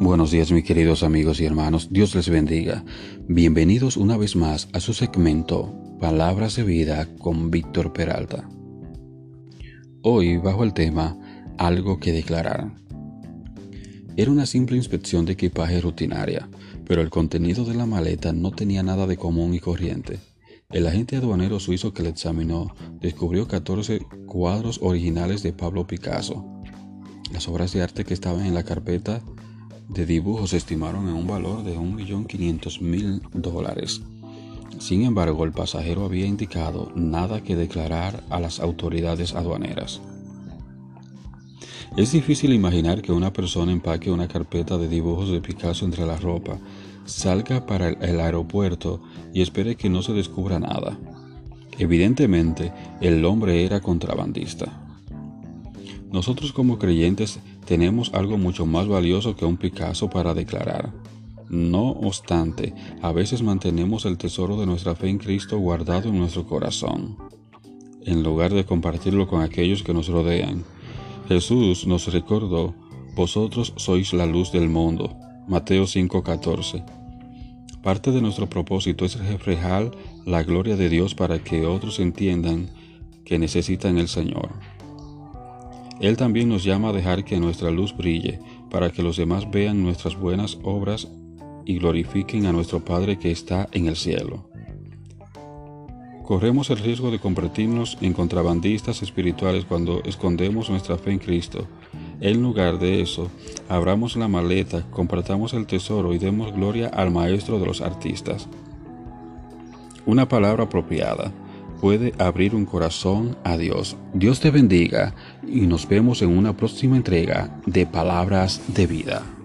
Buenos días mis queridos amigos y hermanos, Dios les bendiga. Bienvenidos una vez más a su segmento Palabras de Vida con Víctor Peralta. Hoy bajo el tema Algo que declarar. Era una simple inspección de equipaje rutinaria, pero el contenido de la maleta no tenía nada de común y corriente. El agente aduanero suizo que la examinó descubrió 14 cuadros originales de Pablo Picasso. Las obras de arte que estaban en la carpeta de dibujos se estimaron en un valor de 1.500.000 dólares. Sin embargo, el pasajero había indicado nada que declarar a las autoridades aduaneras. Es difícil imaginar que una persona empaque una carpeta de dibujos de Picasso entre la ropa, salga para el aeropuerto y espere que no se descubra nada. Evidentemente, el hombre era contrabandista. Nosotros como creyentes tenemos algo mucho más valioso que un Picasso para declarar. No obstante, a veces mantenemos el tesoro de nuestra fe en Cristo guardado en nuestro corazón, en lugar de compartirlo con aquellos que nos rodean. Jesús nos recordó, vosotros sois la luz del mundo. Mateo 5:14. Parte de nuestro propósito es reflejar la gloria de Dios para que otros entiendan que necesitan el Señor. Él también nos llama a dejar que nuestra luz brille, para que los demás vean nuestras buenas obras y glorifiquen a nuestro Padre que está en el cielo. Corremos el riesgo de convertirnos en contrabandistas espirituales cuando escondemos nuestra fe en Cristo. En lugar de eso, abramos la maleta, compartamos el tesoro y demos gloria al Maestro de los artistas. Una palabra apropiada puede abrir un corazón a Dios. Dios te bendiga y nos vemos en una próxima entrega de Palabras de Vida.